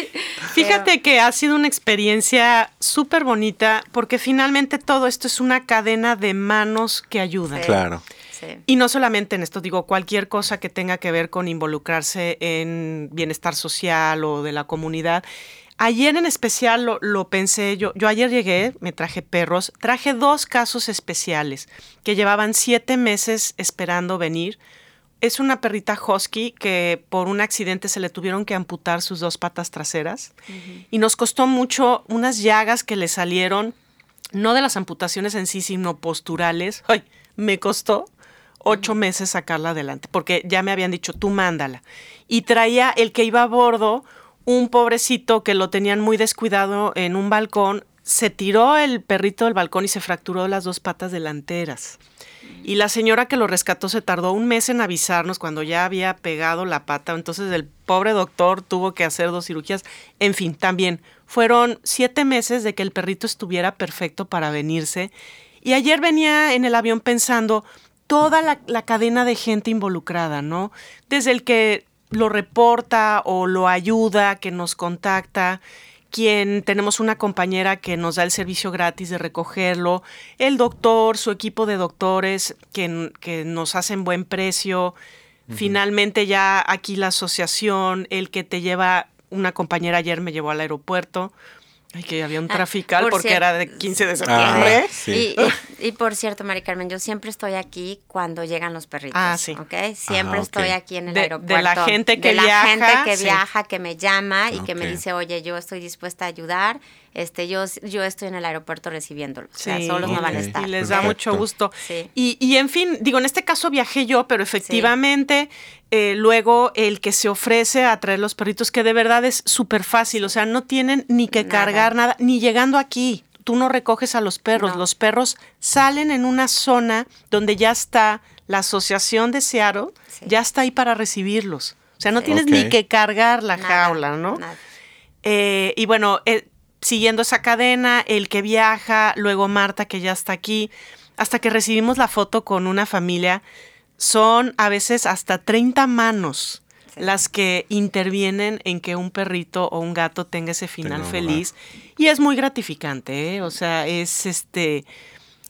<laughs> Fíjate que ha sido una experiencia súper bonita porque finalmente todo esto es una cadena de manos que ayudan. Sí. Claro. Sí. Y no solamente en esto, digo, cualquier cosa que tenga que ver con involucrarse en bienestar social o de la comunidad. Ayer en especial lo, lo pensé, yo, yo ayer llegué, me traje perros, traje dos casos especiales que llevaban siete meses esperando venir. Es una perrita husky que por un accidente se le tuvieron que amputar sus dos patas traseras y nos costó mucho unas llagas que le salieron, no de las amputaciones en sí, sino posturales. Ay, me costó ocho meses sacarla adelante, porque ya me habían dicho, tú mándala. Y traía el que iba a bordo, un pobrecito que lo tenían muy descuidado en un balcón, se tiró el perrito del balcón y se fracturó las dos patas delanteras. Y la señora que lo rescató se tardó un mes en avisarnos cuando ya había pegado la pata. Entonces el pobre doctor tuvo que hacer dos cirugías. En fin, también fueron siete meses de que el perrito estuviera perfecto para venirse. Y ayer venía en el avión pensando toda la, la cadena de gente involucrada, ¿no? Desde el que lo reporta o lo ayuda, que nos contacta, quien tenemos una compañera que nos da el servicio gratis de recogerlo, el doctor, su equipo de doctores que, que nos hacen buen precio, finalmente ya aquí la asociación, el que te lleva, una compañera ayer me llevó al aeropuerto, Ay, que había un Ah, trafical por porque era de 15 de Ah, septiembre. sí. Y, <laughs> y- y por cierto, Mari Carmen, yo siempre estoy aquí cuando llegan los perritos. Ah, sí. ¿ok? Siempre Ah, ok. estoy aquí en el De- de aeropuerto. la gente que de la viaja, gente que sí. viaja, que me llama y que me dice, oye, yo estoy dispuesta a ayudar. Este, yo, yo estoy en el aeropuerto recibiéndolos. O sea, Sí. solos no van a estar. Y les da Perfecto. mucho gusto. Sí. Y, y, en fin, digo, en este caso viajé yo, pero efectivamente eh, luego el que se ofrece a traer los perritos, que de verdad es súper fácil, o sea, no tienen ni que Nada. cargar nada, ni llegando aquí. Tú no recoges a los perros, No. los perros salen en una zona donde ya está la asociación de Seattle, Sí. ya está ahí para recibirlos. O sea, no Sí. tienes ni que cargar la Nada, jaula, ¿no? nada. Eh, y bueno, eh, siguiendo esa cadena, el que viaja, luego Marta que ya está aquí, hasta que recibimos la foto con una familia, son a veces hasta 30 manos Sí. las que intervienen en que un perrito o un gato tenga ese final feliz. Y es muy gratificante, ¿eh? O sea, es este,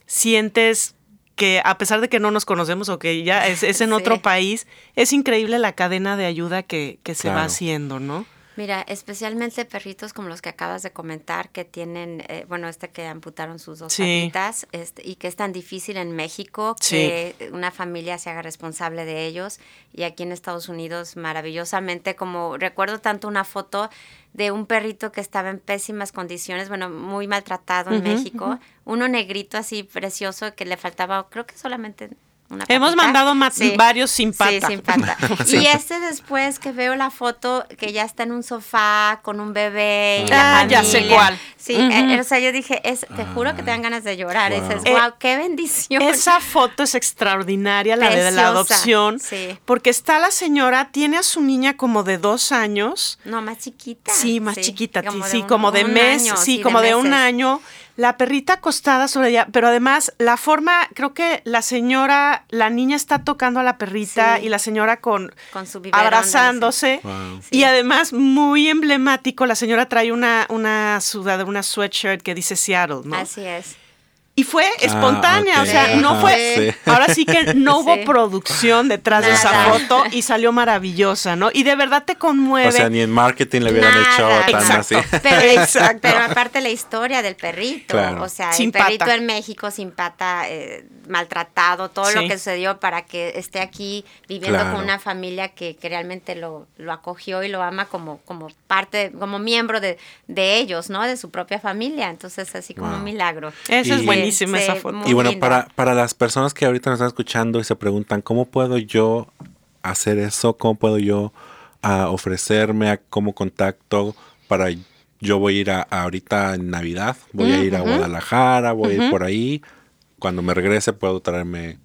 sientes que a pesar de que no nos conocemos o que ya es, es en <laughs> Sí. otro país, es increíble la cadena de ayuda que, que se va haciendo, ¿no? Mira, especialmente perritos como los que acabas de comentar, que tienen, eh, bueno, este que amputaron sus dos Sí. patitas este, y que es tan difícil en México Sí. que una familia se haga responsable de ellos. Y aquí en Estados Unidos, maravillosamente, como recuerdo tanto una foto de un perrito que estaba en pésimas condiciones, bueno, muy maltratado en México, uno negrito así precioso que le faltaba, creo que solamente una Hemos mandado ma- varios sin pata. Sí, sin pata. <laughs> Sí. Y este después que veo la foto que ya está en un sofá con un bebé y Ah, la ya sé cuál. Sí, Ujú. eh, o sea, yo dije, es, te juro que te dan ganas de llorar. Wow. Y dices, Eh, wow, qué bendición. Esa foto es extraordinaria, la de la adopción, sí. porque está la señora, tiene a su niña como de dos años. No, más chiquita. Sí, más chiquita, sí, sí, un- como de un mes, año, sí, como de, un año. La perrita acostada sobre ella, pero además la forma, creo que la señora, la niña está tocando a la perrita Sí. y la señora con, Con su biberón, abrazándose. Wow. Y además, muy emblemático, la señora trae una, una sudadera, una sweatshirt que dice Seattle, ¿no? Así es. Y fue espontánea, Ah, o sea, no Ajá, fue. sí. Ahora sí que <laughs> no hubo Sí. producción detrás de esa foto y salió maravillosa, ¿no? Y de verdad te conmueve. O sea, ni en marketing le hubieran hecho tan Exacto. así. <laughs> Pero, Exacto. pero aparte la historia del perrito, Claro. o sea, Sin el perrito pata. en México sin pata, eh, maltratado, todo lo que sucedió para que esté aquí viviendo Claro. con una familia que, que realmente lo, lo acogió y lo ama como, como parte, como miembro de, de ellos, ¿no? De su propia familia. Entonces, así como Wow. un milagro. Esa es Y- buenísima Sí, esa sí, foto. muy Y bueno, para, para las personas que ahorita nos están escuchando y se preguntan, ¿cómo puedo yo hacer eso? ¿Cómo puedo yo ah, ofrecerme? ¿A ¿Cómo contacto para... Yo voy a ir a, a ahorita en Navidad, voy a ir a Guadalajara, voy a ir por ahí. Cuando me regrese puedo traerme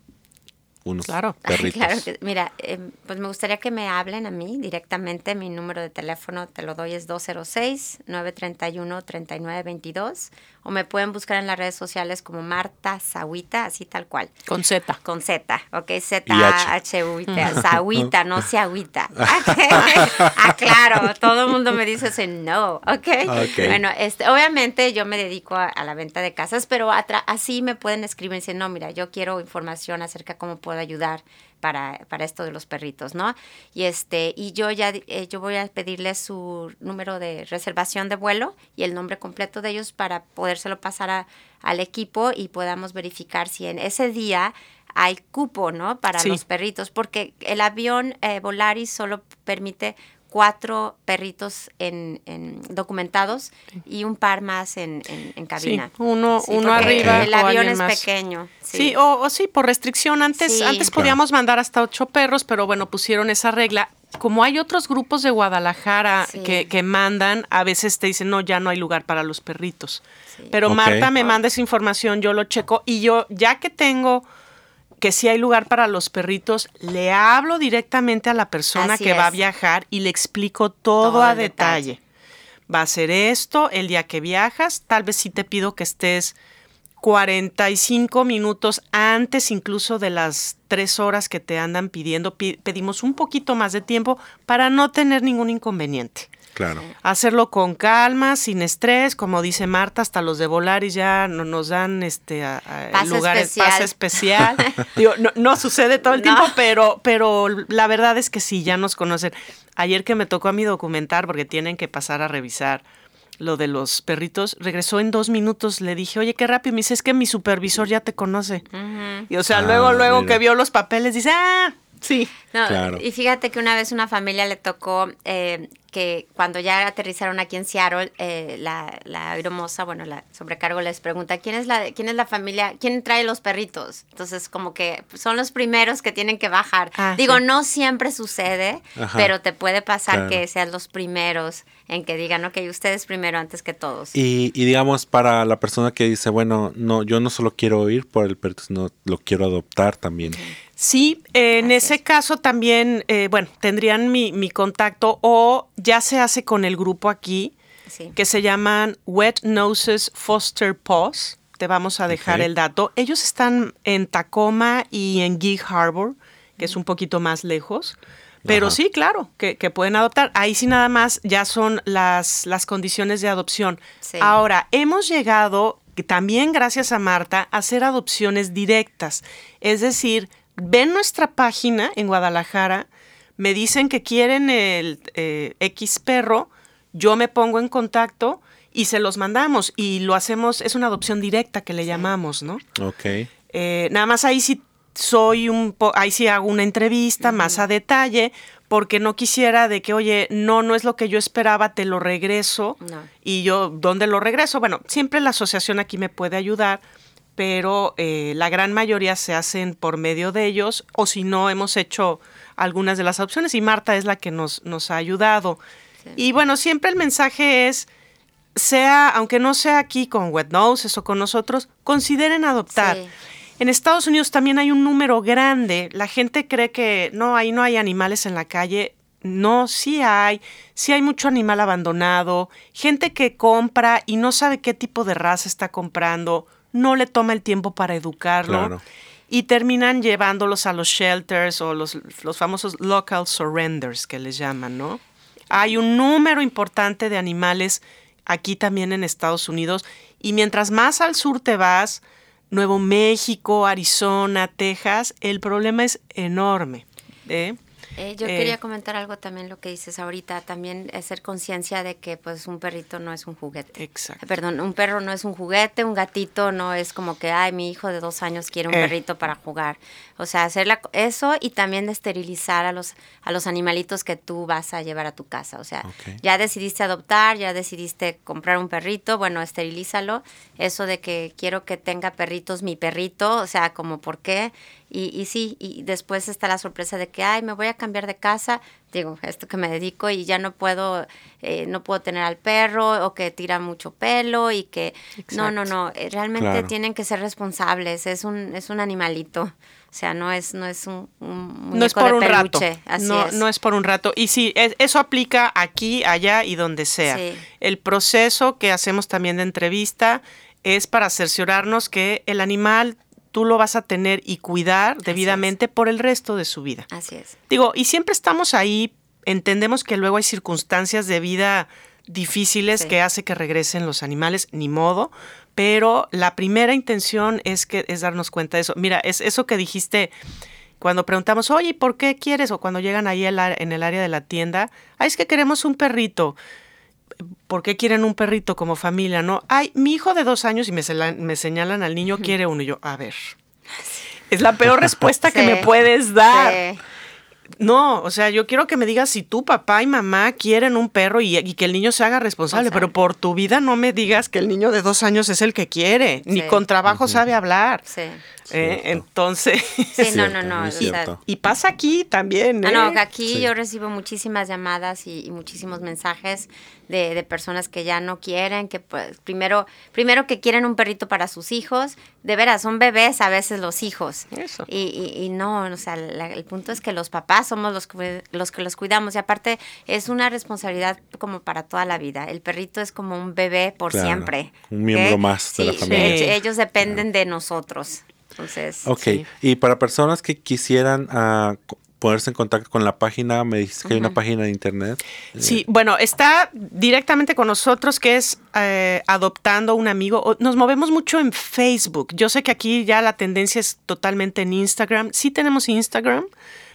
unos Claro. Ay, perritos. <laughs> claro que, mira, eh, pues me gustaría que me hablen a mí directamente. Mi número de teléfono te lo doy es 206-931-3922 o me pueden buscar en las redes sociales como Marta Zahuita, así tal cual. Con Z. Con Z, ok, Z Y H U I T, Zahuita, no se agüita. <laughs> ah, claro, todo el mundo me dice ese no, ok. Ok. Bueno, este, obviamente yo me dedico a, a la venta de casas, pero así me pueden escribir y decir, no, mira, yo quiero información acerca de cómo puedo ayudar para, para esto de los perritos, ¿no? Y este, y yo ya, eh, yo voy a pedirles su número de reservación de vuelo y el nombre completo de ellos para podérselo pasar a- al equipo y podamos verificar si en ese día hay cupo, ¿no? Para Sí. los perritos, porque el avión eh, Volaris solo permite cuatro perritos en, en documentados y un par más en, en, en cabina. uno- uno arriba El avión es más. pequeño. Sí, o, o sí, por restricción. Antes, Sí. antes Claro. podíamos mandar hasta ocho perros, pero bueno, pusieron esa regla. Como hay otros grupos de Guadalajara Sí. que, que mandan, a veces te dicen, no, ya no hay lugar para los perritos. Sí. Pero. Marta me manda esa información, yo lo checo y yo, ya que tengo que sí hay lugar para los perritos, le hablo directamente a la persona Así que va a viajar y le explico todo, Todo a detalle. detalle. Va a ser esto el día que viajas, tal vez sí te pido que estés 45 minutos antes incluso de las tres horas que te andan pidiendo. Pi- pedimos un poquito más de tiempo para no tener ningún inconveniente. Claro. Hacerlo con calma, sin estrés, como dice Marta, hasta los de Volaris ya no, nos dan este a- a Pase lugares especial. pase especial. <laughs> Digo, no, no sucede todo el No. tiempo, pero, pero la verdad es que sí, ya nos conocen. Ayer que me tocó a mí documentar, porque tienen que pasar a revisar lo de los perritos, regresó en dos minutos. Le dije, oye, qué rápido. Me dice, es que mi supervisor ya te conoce. Y o sea, Ah, luego, luego mira. que vio los papeles, dice, ah, sí. No, Claro. Y fíjate que una vez una familia le tocó eh, que cuando ya aterrizaron aquí en Seattle, eh, la, la aeromoza, bueno, la sobrecargo les pregunta, ¿quién es, la, ¿quién es la familia? ¿Quién trae los perritos? Entonces, como que son los primeros que tienen que bajar. Ah, Digo, sí. no siempre sucede, Ajá. pero te puede pasar Claro. que sean los primeros en que digan, ok, ustedes primero antes que todos. Y, y digamos, para la persona que dice, bueno, no, yo no solo quiero ir por el perrito, sino lo quiero adoptar también. Sí, en ese es. caso también, eh, bueno, tendrían mi, mi contacto o ya se hace con el grupo aquí, Sí. que se llaman Wet Noses Foster Paws. Te vamos a dejar el dato. Ellos están en Tacoma y en Gig Harbor, que es un poquito más lejos. Pero Ajá. sí, claro, que, que pueden adoptar. Ahí sí nada más ya son las, las condiciones de adopción. Sí. Ahora, hemos llegado, también gracias a Marta, a hacer adopciones directas. Es decir, ven nuestra página en Guadalajara, me dicen que quieren el eh, X perro, yo me pongo en contacto y se los mandamos y lo hacemos, es una adopción directa que le llamamos, ¿no? Ok. Eh, nada más ahí sí soy un po ahí sí hago una entrevista más a detalle porque no quisiera de que, oye, no, no es lo que yo esperaba, te lo regreso. No. Y yo, ¿dónde lo regreso? Bueno, siempre la asociación aquí me puede ayudar, pero eh, la gran mayoría se hacen por medio de ellos, o si no, hemos hecho algunas de las opciones y Marta es la que nos, nos ha ayudado. Y bueno, siempre el mensaje es, sea, aunque no sea aquí con Wet Noses o con nosotros, consideren adoptar. Sí. En Estados Unidos también hay un número grande. La gente cree que no, ahí no hay animales en la calle. No, sí hay. Sí hay mucho animal abandonado. Gente que compra y no sabe qué tipo de raza está comprando. No le toma el tiempo para educarlo. Claro. Y terminan llevándolos a los shelters o los, los famosos local surrenders que les llaman, ¿no? Hay un número importante de animales aquí también en Estados Unidos. Y mientras más al sur te vas, Nuevo México, Arizona, Texas, el problema es enorme. ¿eh? Eh, yo Eh, quería comentar algo también lo que dices ahorita, también hacer conciencia de que pues un perrito no es un juguete. Exacto. Perdón, un perro no es un juguete, un gatito no es como que, ay, mi hijo de dos años quiere un Eh. perrito para jugar. O sea, hacer la- eso y también de esterilizar a los, a los animalitos que tú vas a llevar a tu casa. O sea, ya decidiste adoptar, ya decidiste comprar un perrito, bueno, esterilízalo. Eso de que quiero que tenga perritos mi perrito, o sea, como por qué. Y, y sí, y después está la sorpresa de que, ay, me voy a cambiar de casa, digo, esto que me dedico y ya no puedo, eh, no puedo tener al perro o que tira mucho pelo y que, no, no, no, eh, realmente Claro. tienen que ser responsables, es un, es un animalito, o sea, no es, no es un, un No es por de un rato. así no, es. no es por un rato. Y sí, es- eso aplica aquí, allá y donde sea. Sí. El proceso que hacemos también de entrevista es para cerciorarnos que el animal tú lo vas a tener y cuidar debidamente por el resto de su vida. Así es. Digo, y siempre estamos ahí, entendemos que luego hay circunstancias de vida difíciles Sí. que hace que regresen los animales, ni modo, pero la primera intención es que es darnos cuenta de eso. Mira, es eso que dijiste cuando preguntamos, oye, ¿y ¿por qué quieres? O cuando llegan ahí el en el área de la tienda, ay, es que queremos un perrito. ¿Por qué quieren un perrito como familia? No, ay, mi hijo de dos años y me, me señalan al niño quiere uno. Y yo, a ver, <laughs> es la peor respuesta que Sí. me puedes dar. Sí. No, o sea, yo quiero que me digas si tu papá y mamá quieren un perro y, y que el niño se haga responsable, pero por tu vida no me digas que el niño de dos años es el que quiere, ni con trabajo sabe hablar. Sí. ¿eh? Entonces, Sí, no, no, no. o sea, y pasa aquí también. Ah, ¿eh? no, que aquí Sí. yo recibo muchísimas llamadas y, y muchísimos mensajes de, de personas que ya no quieren, que pues primero, primero que quieren un perrito para sus hijos, de veras, son bebés a veces los hijos. Eso. Y, y- y no, o sea, la- el punto es que los papás somos los que, los que los cuidamos y aparte es una responsabilidad como para toda la vida. El perrito es como un bebé por Claro, siempre. un miembro más de la familia. hecho, ellos dependen de nosotros. Entonces, Ok, Sí. y para personas que quisieran co- ponerse en contacto con la página, me dices que hay una página de internet. Sí, bueno, está directamente con nosotros, que es eh, adoptando un amigo. Nos movemos mucho en Facebook. Yo sé que aquí ya la tendencia es totalmente en Instagram. Sí tenemos Instagram,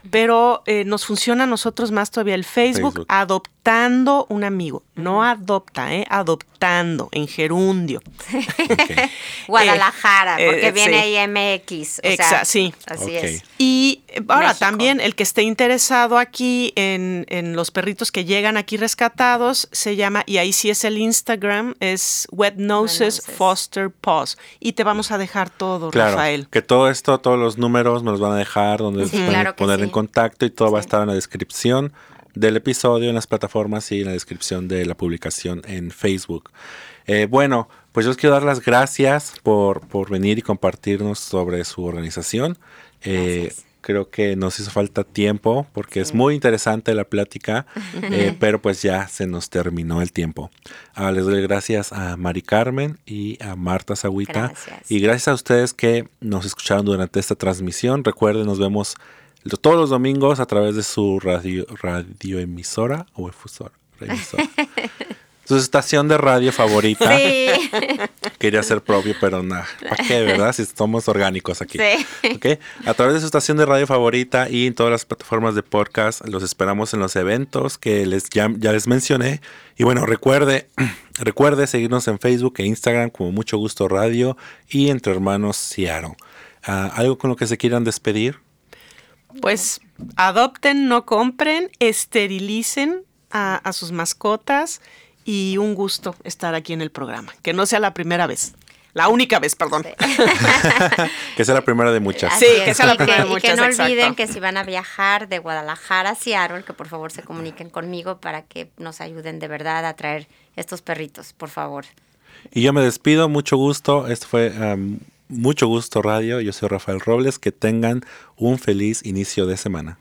pero eh, nos funciona a nosotros más todavía el Facebook, Facebook. adoptando un amigo. No adopta, ¿eh? Adoptando, en gerundio. <laughs> Guadalajara, Eh, porque eh, viene sí. ahí MX. O Exa- sea, sí. Así es. Y ahora México. también el que esté interesado aquí en, en los perritos que llegan aquí rescatados se llama, y ahí sí es el Instagram, es Wet Noses. Foster Paws. Y te vamos a dejar todo, Claro, Rafael. que todo esto, todos los números me los van a dejar, donde Sí, se pueden claro poner en contacto y todo va a estar en la descripción del episodio, en las plataformas y en la descripción de la publicación en Facebook. Eh, bueno, pues yo os quiero dar las gracias por, por venir y compartirnos sobre su organización. Eh, creo que nos hizo falta tiempo porque es muy interesante la plática, <laughs> eh, pero pues ya se nos terminó el tiempo. Ah, les doy gracias a Mari Carmen y a Marta Sagüita. Gracias. Y gracias a ustedes que nos escucharon durante esta transmisión. Recuerden, nos vemos todos los domingos a través de su radio radioemisora o efusora. <laughs> su estación de radio favorita. Sí. <laughs> Quería ser propio, pero nada. ¿Para qué, verdad? Si somos orgánicos aquí. Sí. A través de su estación de radio favorita y en todas las plataformas de podcast, los esperamos en los eventos que les ya, ya les mencioné. Y bueno, recuerde, <clears throat> recuerde seguirnos en Facebook e Instagram como Mucho Gusto Radio y Entre Hermanos Ciaro. Ah, ¿Algo con lo que se quieran despedir? Pues adopten, no compren, esterilicen a, a sus mascotas y un gusto estar aquí en el programa. Que no sea la primera vez. La única vez, perdón. <laughs> Que sea la primera de muchas. Sí, que sea la Y que, primera de y que no exacto. olviden que si van a viajar de Guadalajara a Seattle, que por favor se comuniquen conmigo para que nos ayuden de verdad a traer estos perritos, por favor. Y yo me despido, mucho gusto. Esto fue um, Mucho Gusto Radio. Yo soy Rafael Robles. Que tengan un feliz inicio de semana.